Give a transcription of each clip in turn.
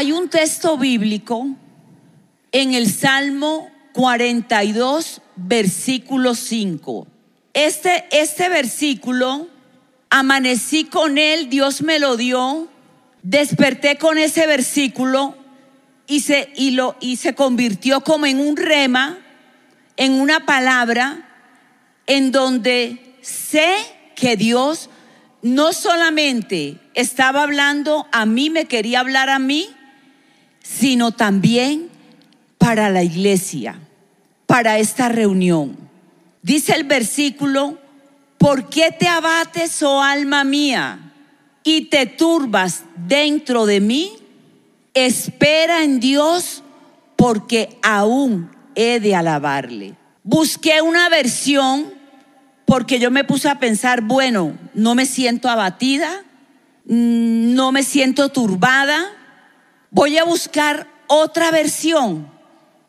Hay un texto bíblico en el Salmo 42, versículo 5. Este, este versículo, amanecí con él, Dios me lo dio, desperté con ese versículo y se, y lo, y se convirtió como en un rema, en una palabra, en donde sé que Dios no solamente estaba hablando a mí, me quería hablar a mí, sino también para la iglesia, para esta reunión. Dice el versículo, ¿por qué te abates, oh alma mía, y te turbas dentro de mí? Espera en Dios, porque aún he de alabarle. Busqué una versión porque yo me puse a pensar, bueno, no me siento abatida, mm, no me siento turbada, voy a buscar otra versión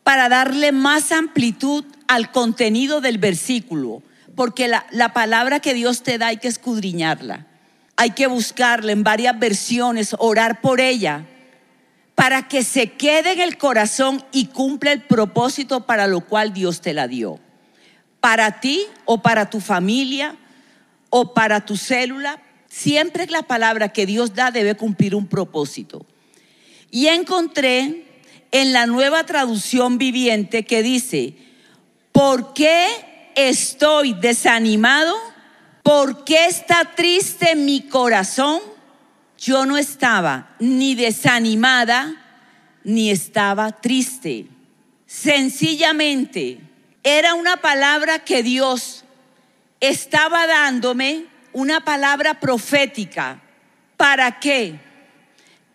para darle más amplitud al contenido del versículo, porque la, la, palabra que Dios te da hay que escudriñarla, hay que buscarla en varias versiones, orar por ella, para que se quede en el corazón y cumpla el propósito para lo cual Dios te la dio para ti o para tu familia o para tu célula. Siempre la palabra que Dios da debe cumplir un propósito. Y encontré en la nueva traducción viviente que dice, ¿por qué estoy desanimado? ¿Por qué está triste mi corazón? Yo no estaba ni desanimada ni estaba triste. Sencillamente era una palabra que Dios estaba dándome, una palabra profética. ¿Para qué?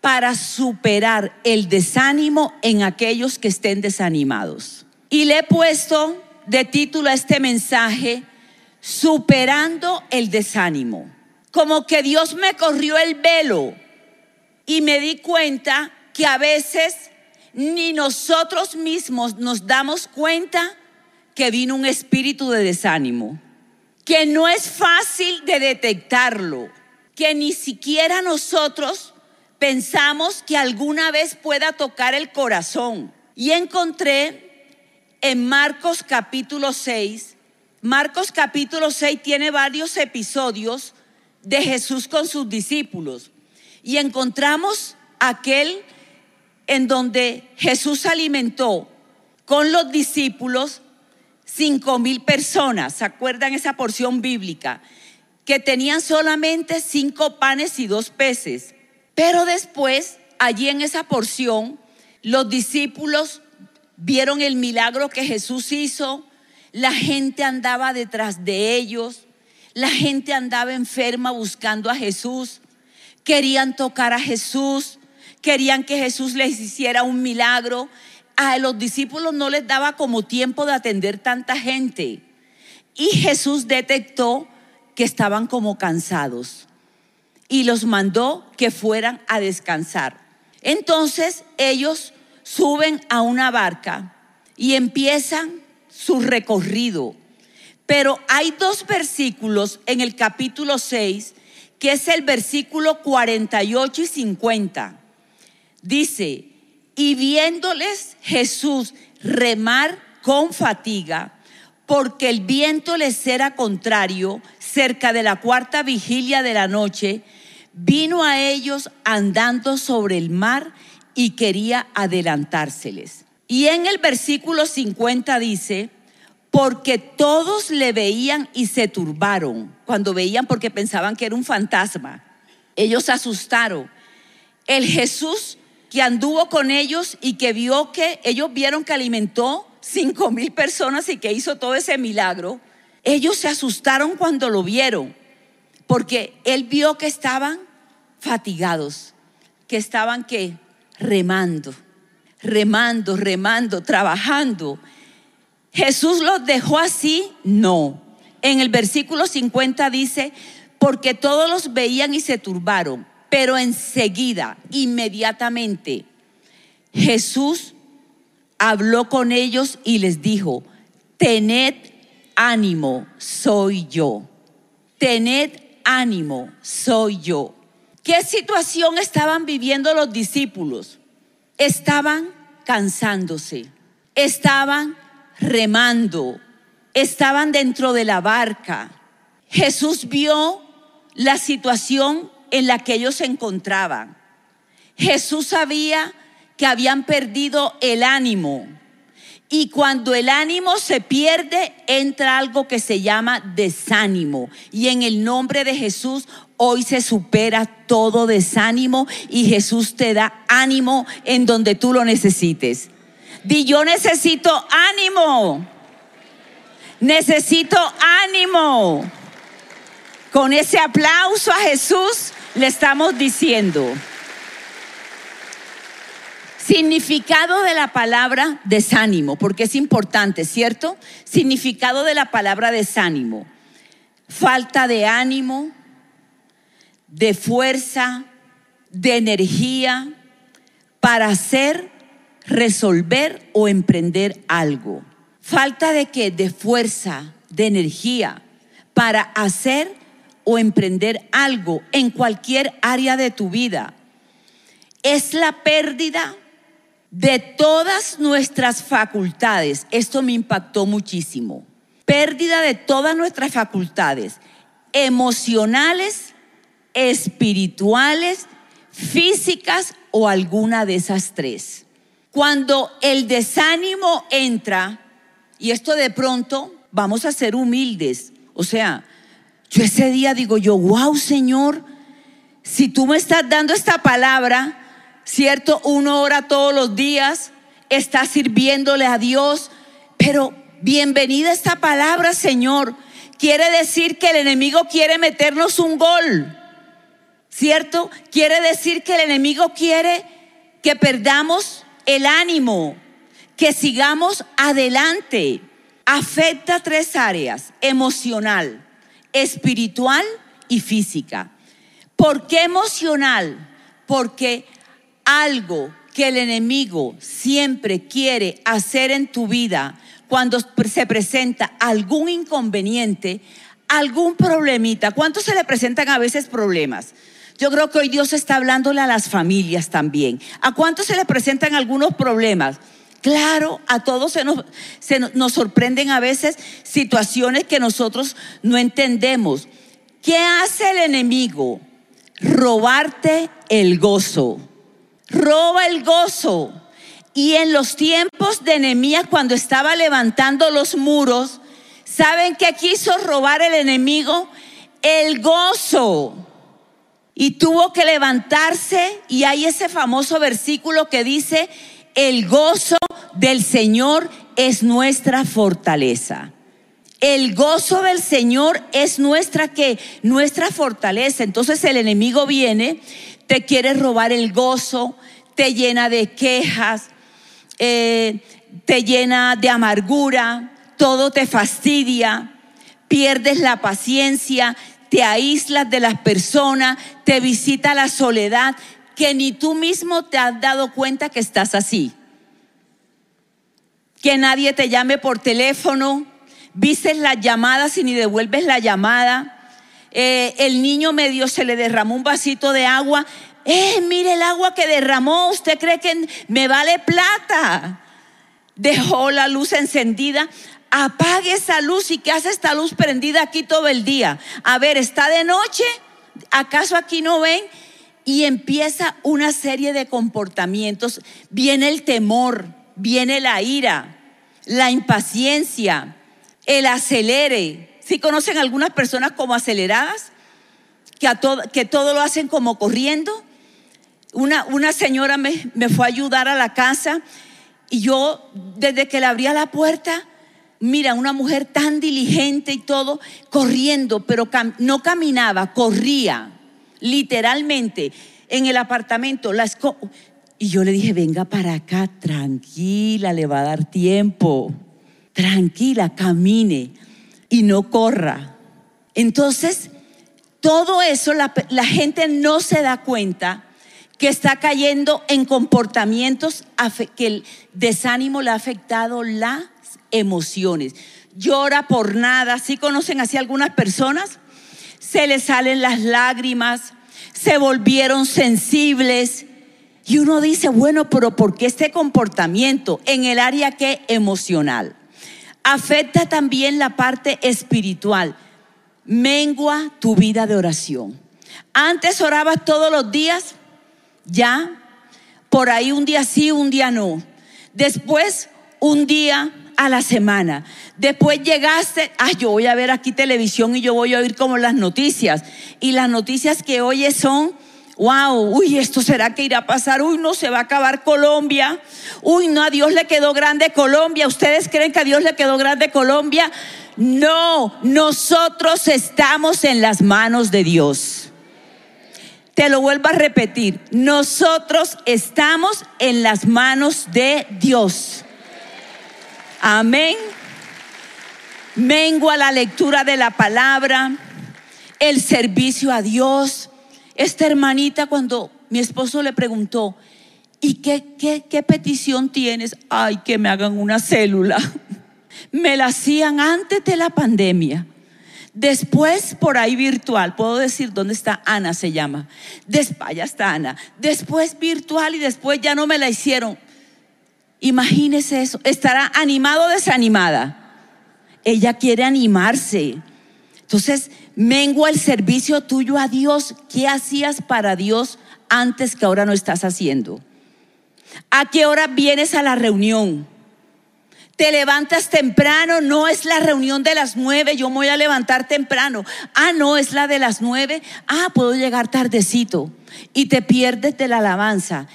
Para superar el desánimo en aquellos que estén desanimados. Y le he puesto de título a este mensaje, Superando el desánimo. Como que Dios me corrió el velo y me di cuenta que a veces ni nosotros mismos nos damos cuenta que vino un espíritu de desánimo, que no es fácil de detectarlo, que ni siquiera nosotros pensamos que alguna vez pueda tocar el corazón. Y encontré en Marcos capítulo 6, Marcos capítulo 6 tiene varios episodios de Jesús con sus discípulos. Y encontramos aquel en donde Jesús alimentó con los discípulos cinco mil personas, ¿se acuerdan esa porción bíblica? Que tenían solamente cinco panes y dos peces. Pero después, allí en esa porción, los discípulos vieron el milagro que Jesús hizo, la gente andaba detrás de ellos, la gente andaba enferma buscando a Jesús, querían tocar a Jesús, querían que Jesús les hiciera un milagro, a los discípulos no les daba como tiempo de atender tanta gente. Y Jesús detectó que estaban como cansados y los mandó que fueran a descansar. Entonces ellos suben a una barca y empiezan su recorrido. Pero hay dos versículos en el capítulo 6, que es el versículo 48 y 50. Dice, y viéndoles Jesús remar con fatiga, porque el viento les era contrario, cerca de la cuarta vigilia de la noche, vino a ellos andando sobre el mar y quería adelantárseles. Y en el versículo 50 dice, porque todos le veían y se turbaron, cuando veían porque pensaban que era un fantasma. Ellos se asustaron. El Jesús que anduvo con ellos y que vio que ellos vieron que alimentó cinco mil personas y que hizo todo ese milagro, ellos se asustaron cuando lo vieron, porque él vio que estaban fatigados, que estaban que remando, remando, remando, trabajando. Jesús los dejó así, no. En el versículo 50 dice, porque todos los veían y se turbaron pero enseguida, inmediatamente, Jesús habló con ellos y les dijo, tened ánimo, soy yo. Tened ánimo, soy yo. ¿Qué situación estaban viviendo los discípulos? estaban cansándose, estaban remando, estaban dentro de la barca. Jesús vio la situación en la que ellos se encontraban. Jesús sabía que habían perdido el ánimo. Y cuando el ánimo se pierde, entra algo que se llama desánimo. Y en el nombre de Jesús, hoy se supera todo desánimo y Jesús te da ánimo en donde tú lo necesites. Di, yo necesito ánimo. Necesito ánimo. Con ese aplauso a Jesús le estamos diciendo. Significado de la palabra desánimo, porque es importante, ¿cierto? Significado de la palabra desánimo. Falta de ánimo, de fuerza, de energía para hacer, resolver o emprender algo. Falta de qué? De fuerza, de energía para hacer o emprender algo en cualquier área de tu vida. Es la pérdida de todas nuestras facultades. Esto me impactó muchísimo. Pérdida de todas nuestras facultades emocionales, espirituales, físicas o alguna de esas tres. Cuando el desánimo entra, y esto de pronto vamos a ser humildes, o sea, yo ese día digo yo, wow Señor, si tú me estás dando esta palabra, ¿cierto? Uno ora todos los días, está sirviéndole a Dios, pero bienvenida esta palabra, Señor. Quiere decir que el enemigo quiere meternos un gol, ¿cierto? Quiere decir que el enemigo quiere que perdamos el ánimo, que sigamos adelante. Afecta tres áreas, emocional, espiritual y física. ¿Por qué emocional? Porque algo que el enemigo siempre quiere hacer en tu vida cuando se presenta algún inconveniente, algún problemita. ¿Cuántos se le presentan a veces problemas? Yo creo que hoy Dios está hablándole a las familias también. ¿A cuántos se le presentan algunos problemas? Claro, a todos se nos, se nos sorprenden a veces situaciones que nosotros no entendemos. ¿Qué hace el enemigo? Robarte el gozo roba el gozo. Y en los tiempos de Nehemías, cuando estaba levantando los muros, ¿saben qué quiso robar el enemigo? El gozo. Y tuvo que levantarse, y hay ese famoso versículo que dice, el gozo del Señor es nuestra fortaleza. El gozo del Señor es nuestra que nuestra fortaleza. Entonces el enemigo viene te quiere robar el gozo, te llena de quejas, eh, te llena de amargura, todo te fastidia, pierdes la paciencia, te aíslas de las personas, te visita la soledad, que ni tú mismo te has dado cuenta que estás así. Que nadie te llame por teléfono, vistes las llamadas y ni devuelves la llamada eh, el niño medio se le derramó un vasito de agua. Eh, mire el agua que derramó, ¿usted cree que me vale plata? Dejó la luz encendida. Apague esa luz y que hace esta luz prendida aquí todo el día. A ver, está de noche, ¿acaso aquí no ven? Y empieza una serie de comportamientos. Viene el temor, viene la ira, la impaciencia, el acelere, ¿Sí conocen algunas personas como aceleradas? Que, a todo, que todo lo hacen como corriendo. Una, una señora me, me fue a ayudar a la casa y yo desde que le abría la puerta, mira, una mujer tan diligente y todo, corriendo, pero no caminaba, corría, literalmente, en el apartamento. La y yo le dije, venga para acá, tranquila, le va a dar tiempo, tranquila, camine y no corra. Entonces, todo eso la, gente no se da cuenta que está cayendo en comportamientos que el desánimo le ha afectado las emociones. Llora por nada. ¿Sí conocen así algunas personas? Se les salen las lágrimas, se volvieron sensibles, Y uno dice, bueno, pero ¿por qué este comportamiento en el área que emocional? Afecta también la parte espiritual. Mengua tu vida de oración. Antes orabas todos los días, ya, por ahí un día sí, un día no. Después, un día a la semana. Después llegaste, ah, yo voy a ver aquí televisión y yo voy a oír como las noticias. Y las noticias que oyes son, wow, uy, esto será que irá a pasar, uy, no se va a acabar Colombia, uy, no, a Dios le quedó grande Colombia. ¿Ustedes creen que a Dios le quedó grande Colombia? No, nosotros estamos en las manos de Dios. Te lo vuelvo a repetir, nosotros estamos en las manos de Dios. Amén. Mengua la lectura de la palabra, el servicio a Dios. Esta hermanita cuando mi esposo le preguntó, ¿y qué, qué, qué petición tienes? Ay, que me hagan una célula. Me la hacían antes de la pandemia. Después por ahí virtual, puedo decir dónde está Ana, se llama. Después, está Ana. Después virtual y después ya no me la hicieron. Imagínese eso. ¿Estará animado o desanimada? Ella quiere animarse. Entonces, mengua el servicio tuyo a Dios. ¿Qué hacías para Dios antes que ahora no estás haciendo? ¿A qué hora vienes a la reunión? Te levantas temprano, no es la reunión de las nueve, yo me voy a levantar temprano. Ah, no, es la de las nueve. Ah, puedo llegar tardecito. Y te pierdes de la alabanza.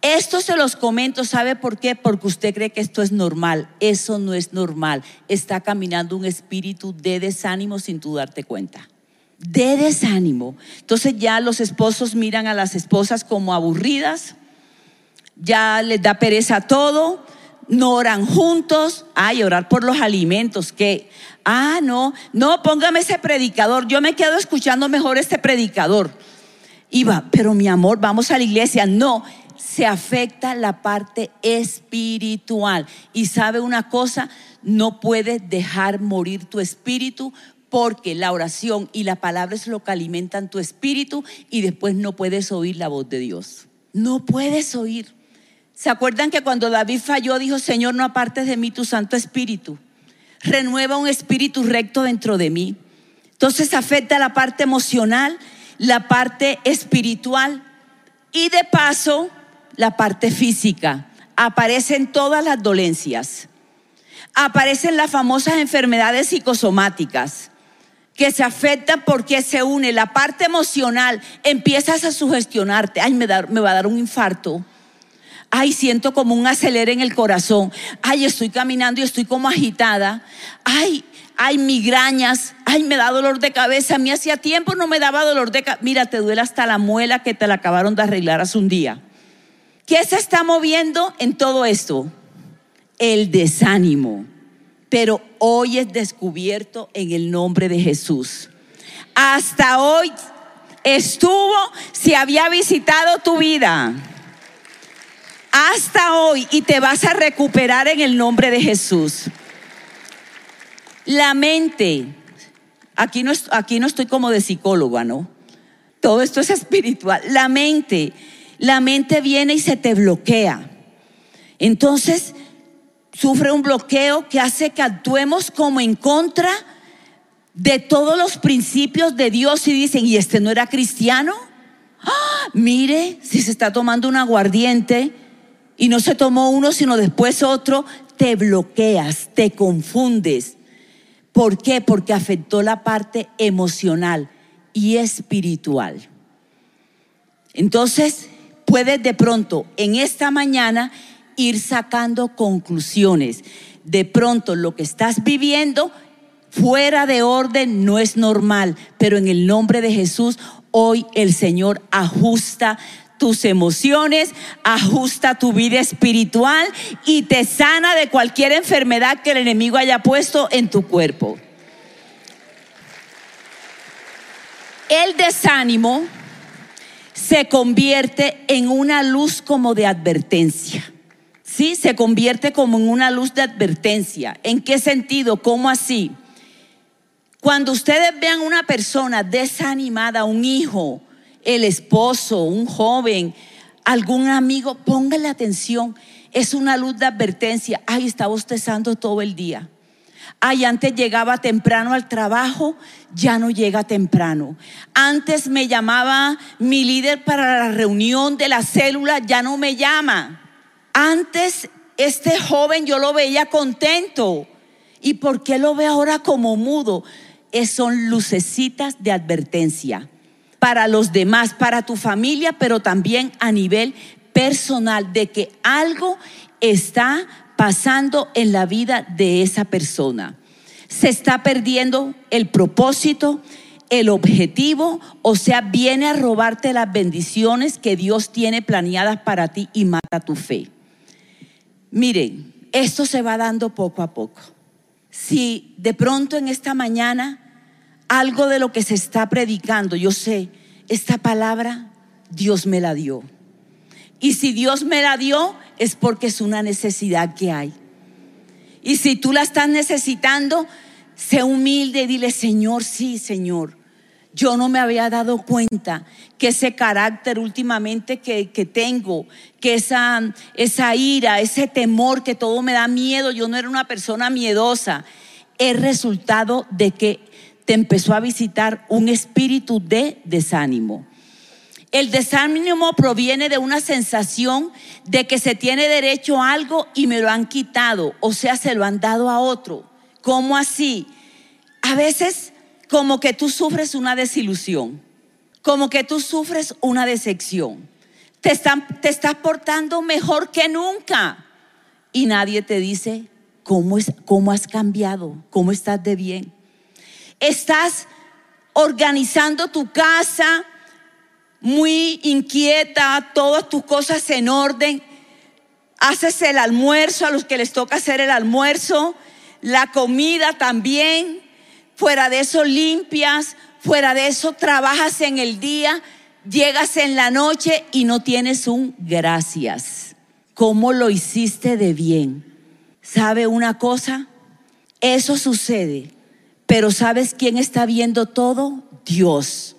Esto se los comento, ¿sabe por qué? Porque usted cree que esto es normal. Eso no es normal. Está caminando un espíritu de desánimo sin tú darte cuenta. De desánimo. Entonces ya los esposos miran a las esposas como aburridas, ya les da pereza todo, no oran juntos. Ay, orar por los alimentos, que, ah, no, no, póngame ese predicador. Yo me quedo escuchando mejor este predicador. Iba, pero mi amor, vamos a la iglesia. No, se afecta la parte espiritual. Y sabe una cosa, no puedes dejar morir tu espíritu porque la oración y la palabra es lo que alimentan tu espíritu y después no puedes oír la voz de Dios. No puedes oír. ¿Se acuerdan que cuando David falló dijo, Señor, no apartes de mí tu Santo Espíritu? Renueva un espíritu recto dentro de mí. Entonces afecta la parte emocional, la parte espiritual y de paso la parte física, aparecen todas las dolencias, aparecen las famosas enfermedades psicosomáticas que se afectan porque se une la parte emocional, empiezas a sugestionarte, ay, me, me va a dar un infarto. Ay, siento como un acelere en el corazón. Ay, estoy caminando y estoy como agitada. Ay, hay migrañas, ay, me da dolor de cabeza. A mí hacía tiempo no me daba dolor de cabeza. Mira, te duele hasta la muela que te la acabaron de arreglar hace un día. ¿Qué se está moviendo en todo esto? El desánimo. Pero hoy es descubierto en el nombre de Jesús. Hasta hoy estuvo, si había visitado tu vida. Hasta hoy y te vas a recuperar en el nombre de Jesús. La mente, aquí no, aquí no estoy como de psicóloga, ¿no? Todo esto es espiritual. La mente la mente viene y se te bloquea. Entonces, sufre un bloqueo que hace que actuemos como en contra de todos los principios de Dios y dicen, ¿y este no era cristiano? ¡Ah! Mire, si se está tomando un aguardiente y no se tomó uno, sino después otro, te bloqueas, te confundes. ¿Por qué? Porque afectó la parte emocional y espiritual. Entonces, puedes de pronto en esta mañana ir sacando conclusiones. De pronto lo que estás viviendo fuera de orden no es normal, pero en el nombre de Jesús hoy el Señor ajusta tus emociones, ajusta tu vida espiritual y te sana de cualquier enfermedad que el enemigo haya puesto en tu cuerpo. El desánimo se convierte en una luz como de advertencia. ¿Sí? Se convierte como en una luz de advertencia. ¿En qué sentido? ¿Cómo así? Cuando ustedes vean una persona desanimada, un hijo, el esposo, un joven, algún amigo, póngale atención. Es una luz de advertencia. Ay, está bostezando todo el día. Ay, antes llegaba temprano al trabajo, ya no llega temprano. Antes me llamaba mi líder para la reunión de la célula, ya no me llama. Antes este joven yo lo veía contento. ¿Y por qué lo ve ahora como mudo? Es, son lucecitas de advertencia para los demás, para tu familia, pero también a nivel personal, de que algo está pasando en la vida de esa persona. Se está perdiendo el propósito, el objetivo, o sea, viene a robarte las bendiciones que Dios tiene planeadas para ti y mata tu fe. Miren, esto se va dando poco a poco. Si de pronto en esta mañana algo de lo que se está predicando, yo sé, esta palabra Dios me la dio. Y si Dios me la dio, es porque es una necesidad que hay. Y si tú la estás necesitando, sé humilde y dile, Señor, sí, Señor. Yo no me había dado cuenta que ese carácter últimamente que, tengo, que esa, esa ira, ese temor, que todo me da miedo, yo no era una persona miedosa, es resultado de que te empezó a visitar un espíritu de desánimo. El desánimo proviene de una sensación de que se tiene derecho a algo y me lo han quitado, o sea, se lo han dado a otro. ¿Cómo así? A veces como que tú sufres una desilusión, como que tú sufres una decepción. Te, están, te estás portando mejor que nunca y nadie te dice cómo, es, cómo has cambiado, cómo estás de bien. Estás organizando tu casa, muy inquieta, todas tus cosas en orden. Haces el almuerzo a los que les toca hacer el almuerzo, la comida también. Fuera de eso limpias, fuera de eso trabajas en el día, llegas en la noche y no tienes un gracias. ¿Cómo lo hiciste de bien? ¿Sabe una cosa? Eso sucede, pero ¿sabes quién está viendo todo? Dios.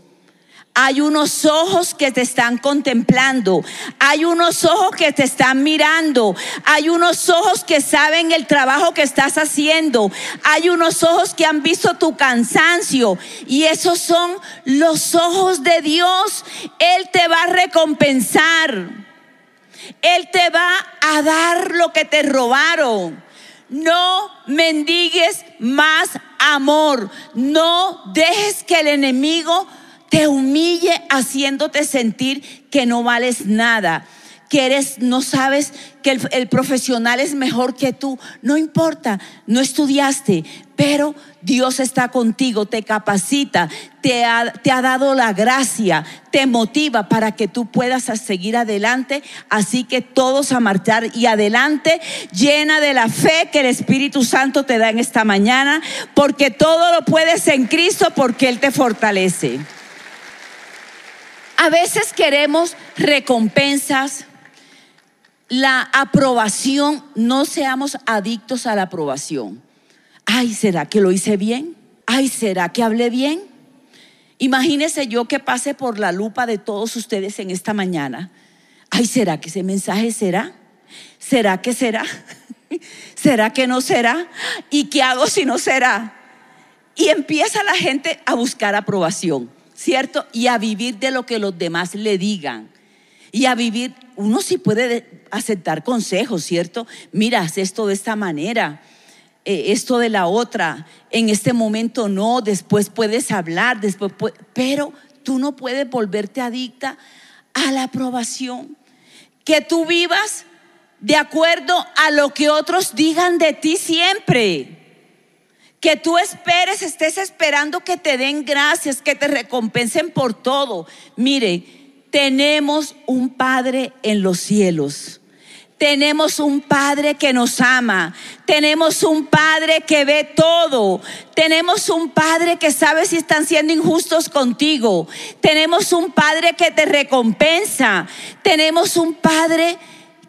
Hay unos ojos que te están contemplando. Hay unos ojos que te están mirando. Hay unos ojos que saben el trabajo que estás haciendo. Hay unos ojos que han visto tu cansancio. Y esos son los ojos de Dios. Él te va a recompensar. Él te va a dar lo que te robaron. No mendigues más amor. No dejes que el enemigo te humille haciéndote sentir que no vales nada, que eres, no sabes que el, profesional es mejor que tú. No importa, no estudiaste, pero Dios está contigo, te capacita, te ha, te ha dado la gracia, te motiva para que tú puedas seguir adelante. Así que todos a marchar y adelante, llena de la fe que el Espíritu Santo te da en esta mañana, porque todo lo puedes en Cristo porque Él te fortalece. A veces queremos recompensas, la aprobación, no seamos adictos a la aprobación. Ay, ¿será que lo hice bien? Ay, ¿será que hablé bien? Imagínese yo que pase por la lupa de todos ustedes en esta mañana. Ay, ¿será que ese mensaje será? ¿Será que será? ¿Será que no será? ¿Y qué hago si no será? Y empieza la gente a buscar aprobación. ¿Cierto? Y a vivir de lo que los demás le digan. Y a vivir, uno sí puede aceptar consejos, ¿cierto? Mira, haz esto de esta manera, eh, esto de la otra, en este momento no, después puedes hablar, después pero tú no puedes volverte adicta a la aprobación. Que tú vivas de acuerdo a lo que otros digan de ti siempre que tú esperes, estés esperando que te den gracias, que te recompensen por todo. Mire, tenemos un Padre en los cielos. Tenemos un Padre que nos ama. Tenemos un Padre que ve todo. Tenemos un Padre que sabe si están siendo injustos contigo. Tenemos un Padre que te recompensa. Tenemos un Padre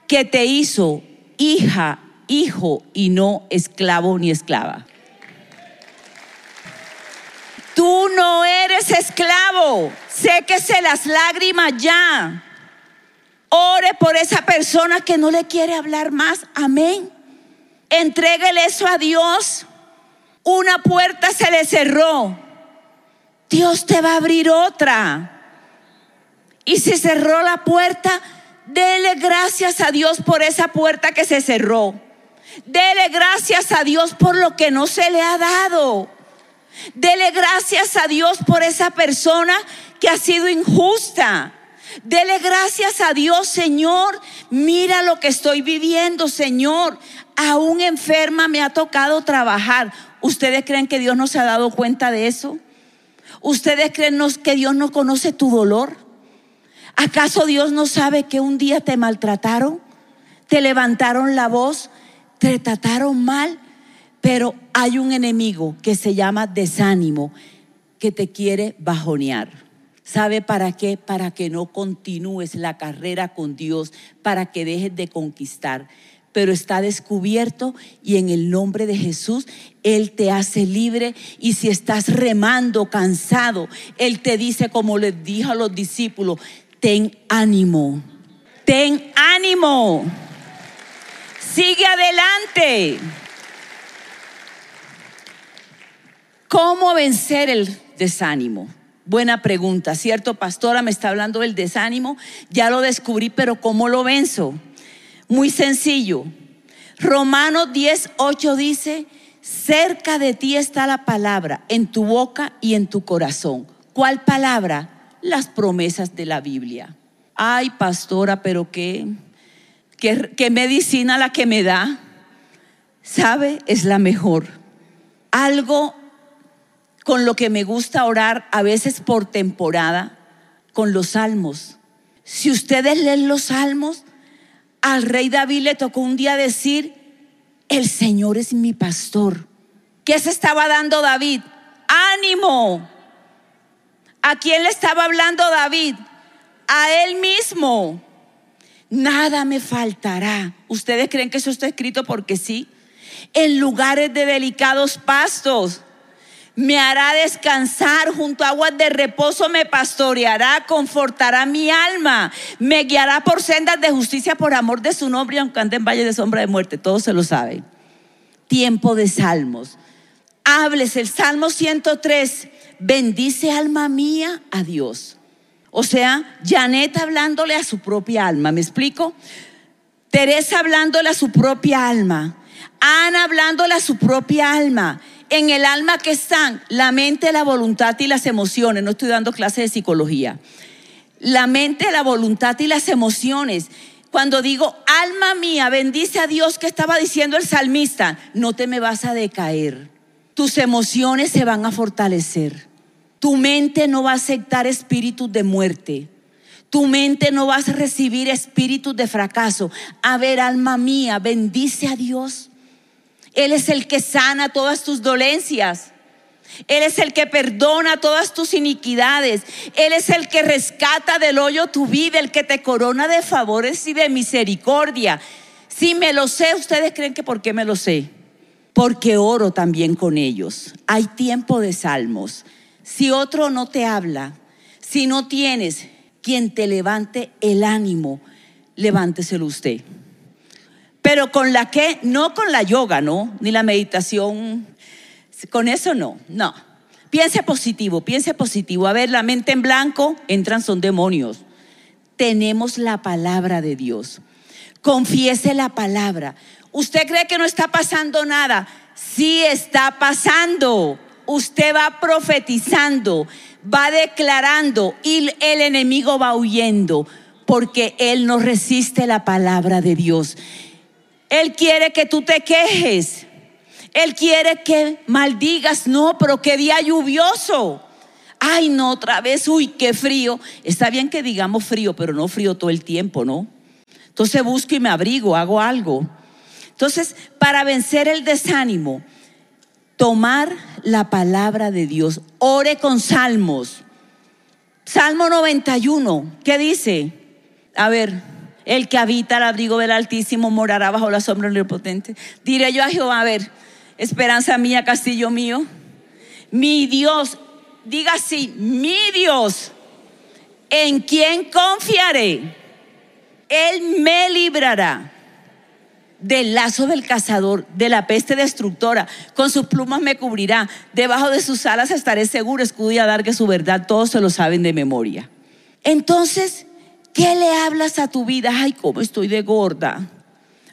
que te hizo hija, hijo y no esclavo ni esclava. Tú no eres esclavo. Séquese las lágrimas ya. Ore por esa persona que no le quiere hablar más. Amén. Entréguele eso a Dios. Una puerta se le cerró. Dios te va a abrir otra. Y si cerró la puerta, dele gracias a Dios por esa puerta que se cerró. Dele gracias a Dios por lo que no se le ha dado. Dele gracias a Dios por esa persona que ha sido injusta. Dele gracias a Dios, Señor. Mira lo que estoy viviendo, Señor. Aún enferma me ha tocado trabajar. ¿Ustedes creen que Dios no se ha dado cuenta de eso? ¿Ustedes creen que Dios no conoce tu dolor? ¿Acaso Dios no sabe que un día te maltrataron? ¿Te levantaron la voz? ¿Te trataron mal? Pero hay un enemigo que se llama desánimo que te quiere bajonear. ¿Sabe para qué? Para que no continúes la carrera con Dios, para que dejes de conquistar. Pero está descubierto y en el nombre de Jesús Él te hace libre. Y si estás remando, cansado, Él te dice, como les dijo a los discípulos, ten ánimo, ten ánimo, sigue adelante. ¿Cómo vencer el desánimo? Buena pregunta, ¿cierto? Pastora, me está hablando del desánimo. Ya lo descubrí, pero ¿cómo lo venzo? Muy sencillo. Romanos 10, 8 dice, cerca de ti está la palabra, en tu boca y en tu corazón. ¿Cuál palabra? Las promesas de la Biblia. Ay, pastora, pero qué, qué, qué medicina la que me da. ¿Sabe? Es la mejor. Algo con lo que me gusta orar a veces por temporada, con los salmos. Si ustedes leen los salmos, al rey David le tocó un día decir, el Señor es mi pastor. ¿Qué se estaba dando David? Ánimo. ¿A quién le estaba hablando David? A él mismo. Nada me faltará. ¿Ustedes creen que eso está escrito porque sí? En lugares de delicados pastos me hará descansar junto a aguas de reposo, me pastoreará, confortará mi alma, me guiará por sendas de justicia por amor de su nombre, aunque ande en valle de sombra de muerte, todos se lo saben. Tiempo de salmos. Hables el Salmo 103, bendice alma mía a Dios. O sea, Janet hablándole a su propia alma, ¿me explico? Teresa hablándole a su propia alma. Ana hablándole a su propia alma en el alma que están la mente, la voluntad y las emociones. No estoy dando clase de psicología. La mente, la voluntad y las emociones. Cuando digo, alma mía, bendice a Dios que estaba diciendo el salmista, no te me vas a decaer. Tus emociones se van a fortalecer. Tu mente no va a aceptar espíritus de muerte. Tu mente no va a recibir espíritus de fracaso. A ver, alma mía, bendice a Dios. Él es el que sana todas tus dolencias. Él es el que perdona todas tus iniquidades. Él es el que rescata del hoyo tu vida, el que te corona de favores y de misericordia. Si me lo sé, ustedes creen que por qué me lo sé. Porque oro también con ellos. Hay tiempo de salmos. Si otro no te habla, si no tienes quien te levante el ánimo, levánteselo usted. Pero con la que, no con la yoga, ¿no? Ni la meditación, con eso no, no. Piense positivo, piense positivo. A ver, la mente en blanco, entran, son demonios. Tenemos la palabra de Dios. Confiese la palabra. ¿Usted cree que no está pasando nada? Sí está pasando. Usted va profetizando, va declarando y el enemigo va huyendo porque él no resiste la palabra de Dios. Él quiere que tú te quejes. Él quiere que maldigas. No, pero qué día lluvioso. Ay, no, otra vez, uy, qué frío. Está bien que digamos frío, pero no frío todo el tiempo, ¿no? Entonces busco y me abrigo, hago algo. Entonces, para vencer el desánimo, tomar la palabra de Dios. Ore con salmos. Salmo 91, ¿qué dice? A ver, el que habita al abrigo del Altísimo morará bajo la sombra del Omnipotente. Diré yo a Jehová, a ver, esperanza mía, castillo mío. Mi Dios, diga así, mi Dios, ¿en quién confiaré? Él me librará del lazo del cazador, de la peste destructora. Con sus plumas me cubrirá. Debajo de sus alas estaré seguro. Escudo y que su verdad. Todos se lo saben de memoria. Entonces, ¿qué le hablas a tu vida? Ay, cómo estoy de gorda.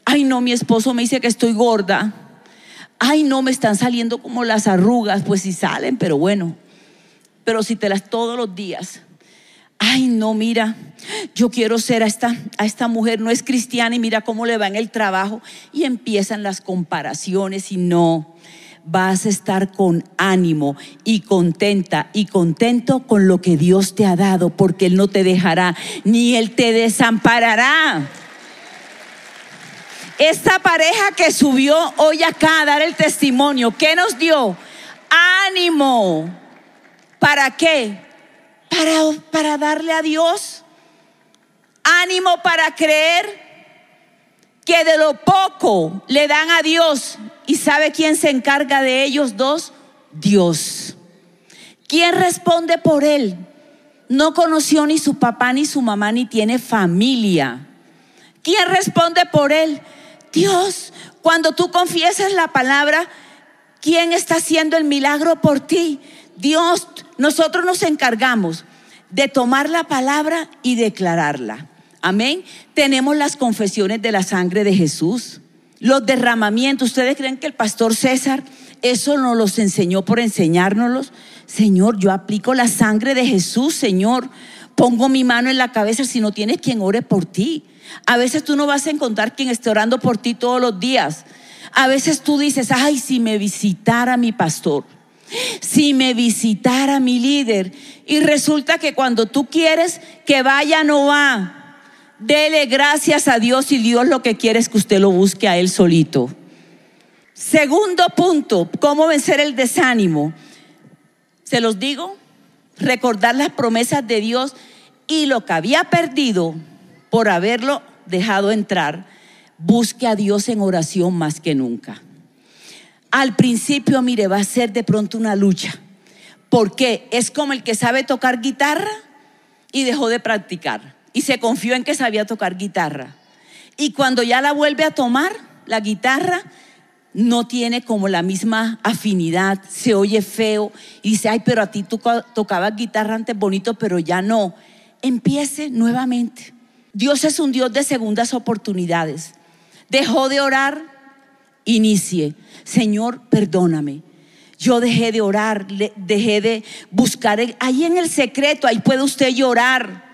Ay, no, mi esposo me dice que estoy gorda. Ay, no, me están saliendo como las arrugas. Pues sí salen, pero bueno. Pero si te las todos los días ay no, mira, yo quiero ser a esta, a esta mujer, no es cristiana y mira cómo le va en el trabajo. Y empiezan las comparaciones y no, vas a estar con ánimo y contenta y contento con lo que Dios te ha dado, porque Él no te dejará, ni Él te desamparará. Esta pareja que subió hoy acá a dar el testimonio, ¿qué nos dio? Ánimo. ¿Para qué? para, darle a Dios ánimo para creer que de lo poco le dan a Dios. ¿Y sabe quién se encarga de ellos dos? Dios. ¿Quién responde por él? No conoció ni su papá ni su mamá ni tiene familia. ¿Quién responde por él? Dios. Cuando tú confiesas la palabra, ¿quién está haciendo el milagro por ti? Dios, nosotros nos encargamos de tomar la palabra y declararla. Amén. Tenemos las confesiones de la sangre de Jesús, los derramamientos. ¿Ustedes creen que el pastor César eso nos los enseñó por enseñárnoslos? Señor, yo aplico la sangre de Jesús, Señor. Pongo mi mano en la cabeza si no tienes quien ore por ti. A veces tú no vas a encontrar quien esté orando por ti todos los días. A veces tú dices, ay, si me visitara mi pastor si me visitara mi líder y resulta que cuando tú quieres que vaya, no va. Dele gracias a Dios y Dios lo que quiere es que usted lo busque a Él solito. Segundo punto, ¿cómo vencer el desánimo? Se los digo, recordar las promesas de Dios y lo que había perdido por haberlo dejado entrar, busque a Dios en oración más que nunca. Al principio, mire, va a ser de pronto una lucha. Porque es como el que sabe tocar guitarra y dejó de practicar. Y se confió en que sabía tocar guitarra. Y cuando ya la vuelve a tomar, la guitarra, no tiene como la misma afinidad, se oye feo y dice, ay, pero a ti tú tocabas guitarra antes bonito, pero ya no. Empiece nuevamente. Dios es un Dios de segundas oportunidades. Dejó de orar, inicie. Señor, perdóname. Yo dejé de orar, dejé de buscar. Ahí en el secreto, ahí puede usted llorar.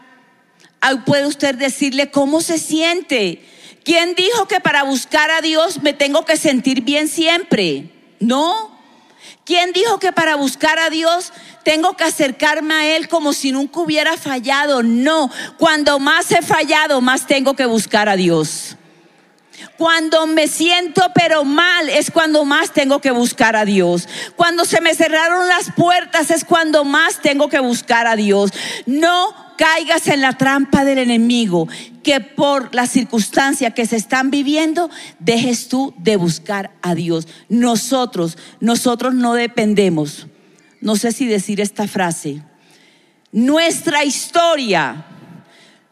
Puede usted decirle cómo se siente. ¿Quién dijo que para buscar a Dios me tengo que sentir bien siempre? No. ¿Quién dijo que para buscar a Dios tengo que acercarme a Él como si nunca hubiera fallado? No. Cuando más he fallado, más tengo que buscar a Dios. Cuando me siento pero mal es cuando más tengo que buscar a Dios. Cuando se me cerraron las puertas es cuando más tengo que buscar a Dios. No caigas en la trampa del enemigo, que por la circunstancia que se están viviendo, dejes tú de buscar a Dios. Nosotros, nosotros no dependemos. No sé si decir esta frase. Nuestra historia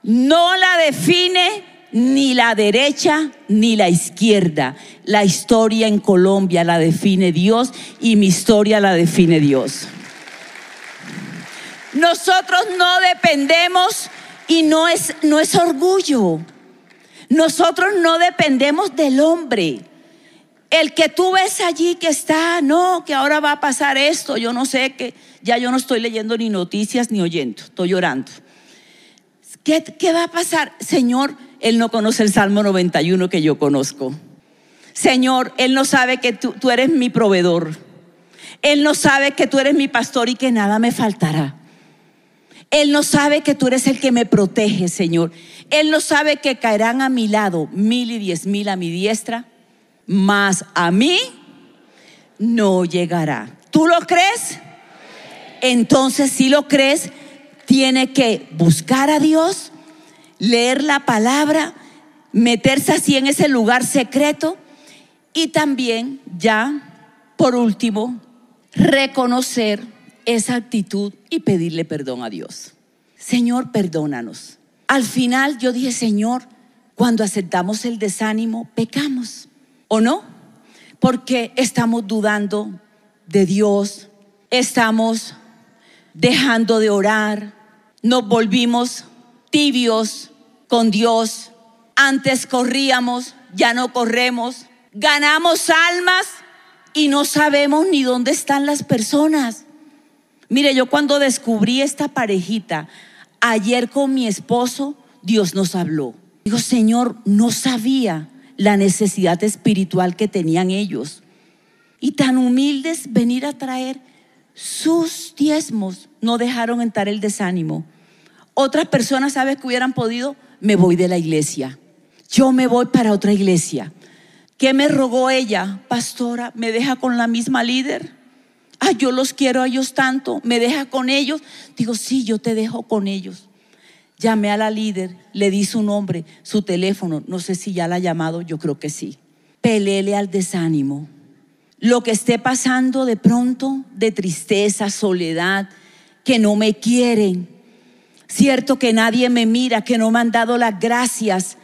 no la define ni la derecha ni la izquierda. La historia en Colombia la define Dios y mi historia la define Dios. Nosotros no dependemos y no es, no es orgullo. Nosotros no dependemos del hombre. El que tú ves allí que está, no, que ahora va a pasar esto, yo no sé que ya yo no estoy leyendo ni noticias ni oyendo, estoy llorando. ¿Qué, qué va a pasar? Señor, él no conoce el Salmo 91 que yo conozco. Señor, Él no sabe que tú, tú eres mi proveedor. Él no sabe que tú eres mi pastor y que nada me faltará. Él no sabe que tú eres el que me protege, Señor. Él no sabe que caerán a mi lado mil y diez mil a mi diestra, mas a mí no llegará. ¿Tú lo crees? Entonces, si lo crees, tiene que buscar a Dios leer la palabra, meterse así en ese lugar secreto y también ya, por último, reconocer esa actitud y pedirle perdón a Dios. Señor, perdónanos. Al final yo dije, Señor, Cuando aceptamos el desánimo, pecamos, ¿o no? Porque estamos dudando de Dios, estamos dejando de orar, nos volvimos tibios con Dios. Antes corríamos, ya no corremos, ganamos almas y no sabemos ni dónde están las personas. Mire, yo cuando descubrí esta parejita, ayer con mi esposo, Dios nos habló. Digo, Señor, no sabía la necesidad espiritual que tenían ellos. Y tan humildes venir a traer sus diezmos, no dejaron entrar el desánimo. Otras personas, ¿sabes que hubieran podido? Me voy de la iglesia. Yo me voy para otra iglesia. ¿Qué me rogó ella? Pastora, ¿me deja con la misma líder? Ah, yo los quiero a ellos tanto. ¿Me deja con ellos? Digo, sí, yo te dejo con ellos. Llamé a la líder, le di su nombre, su teléfono. No sé si ya la ha llamado, yo creo que sí. Pelele al desánimo. Lo que esté pasando de pronto, de tristeza, soledad, que no me quieren, Cierto que nadie me mira, que no me han dado las gracias.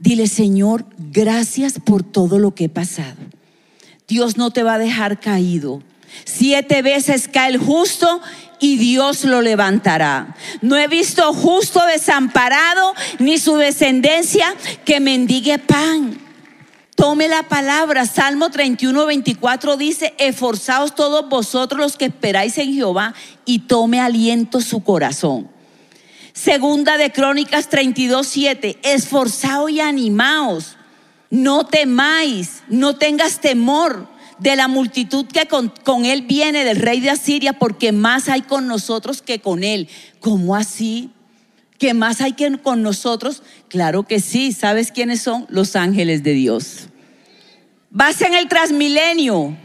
Dile, Señor, gracias por todo lo que he pasado. Dios no te va a dejar caído. Siete veces cae el justo y Dios lo levantará. No he visto justo desamparado ni su descendencia que mendigue pan. Tome la palabra. Salmo 31, 24 dice, esforzaos todos vosotros los que esperáis en Jehová y tome aliento su corazón. Segunda de Crónicas 32, 7. Esforzaos y animaos. No temáis, no tengas temor de la multitud que con, él viene, del rey de Asiria, porque más hay con nosotros que con él. ¿Cómo así? ¿Qué más hay que con nosotros? Claro que sí. ¿Sabes quiénes son? Los ángeles de Dios. Vas en el transmilenio.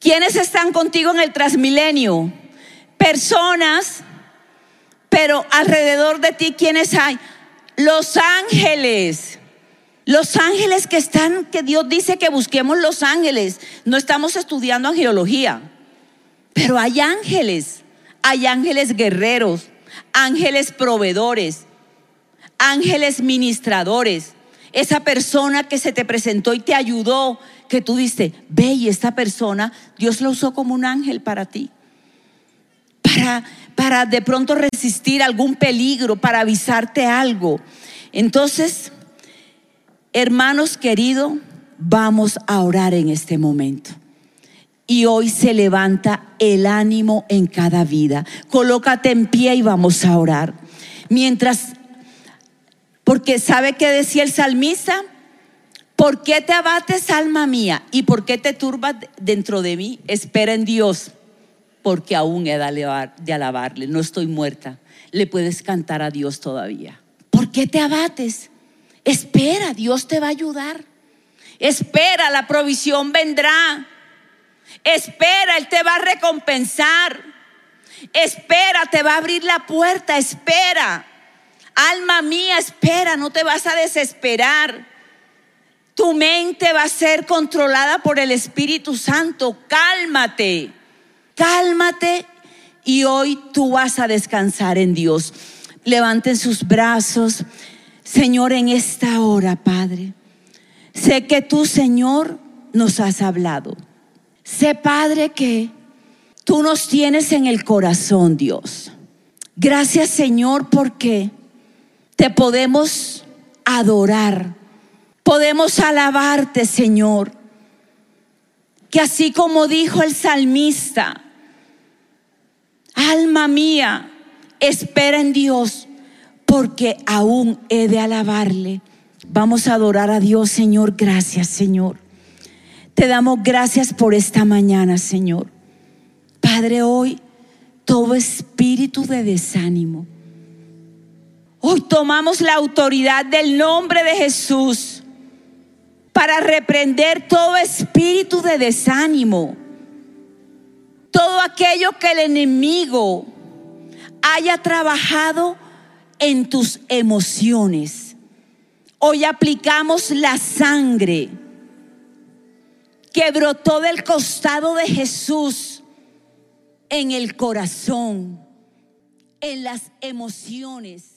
¿Quiénes están contigo en el transmilenio? Personas pero alrededor de ti, ¿quiénes hay? Los ángeles. Los ángeles que están, que Dios dice que busquemos los ángeles. No estamos estudiando angelología, pero hay ángeles. Hay ángeles guerreros, ángeles proveedores, ángeles ministradores. Esa persona que se te presentó y te ayudó, que tú dices, ve y esta persona, Dios lo usó como un ángel para ti. Para, para de pronto resistir algún peligro, para avisarte algo. Entonces, hermanos queridos, vamos a orar en este momento. Y hoy se levanta el ánimo en cada vida. Colócate en pie y vamos a orar. Mientras, porque ¿sabe qué decía el salmista? ¿Por qué te abates, alma mía? ¿Y por qué te turbas dentro de mí? Espera en Dios porque aún he de alabarle, no estoy muerta. Le puedes cantar a Dios todavía. ¿Por qué te abates? Espera, Dios te va a ayudar. Espera, la provisión vendrá. Espera, Él te va a recompensar. Espera, te va a abrir la puerta. Espera. Alma mía, espera, no te vas a desesperar. Tu mente va a ser controlada por el Espíritu Santo. Cálmate cálmate y hoy tú vas a descansar en Dios. Levanten sus brazos, Señor, en esta hora, Padre. Sé que tú, Señor, nos has hablado. Sé, Padre, que tú nos tienes en el corazón, Dios. Gracias, Señor, porque te podemos adorar. Podemos alabarte, Señor. Que así como dijo el salmista, Alma mía, espera en Dios, porque aún he de alabarle. Vamos a adorar a Dios, Señor. Gracias, Señor. Te damos gracias por esta mañana, Señor. Padre, hoy todo espíritu de desánimo. Hoy tomamos la autoridad del nombre de Jesús para reprender todo espíritu de desánimo todo aquello que el enemigo haya trabajado en tus emociones. Hoy aplicamos la sangre que brotó del costado de Jesús en el corazón, en las emociones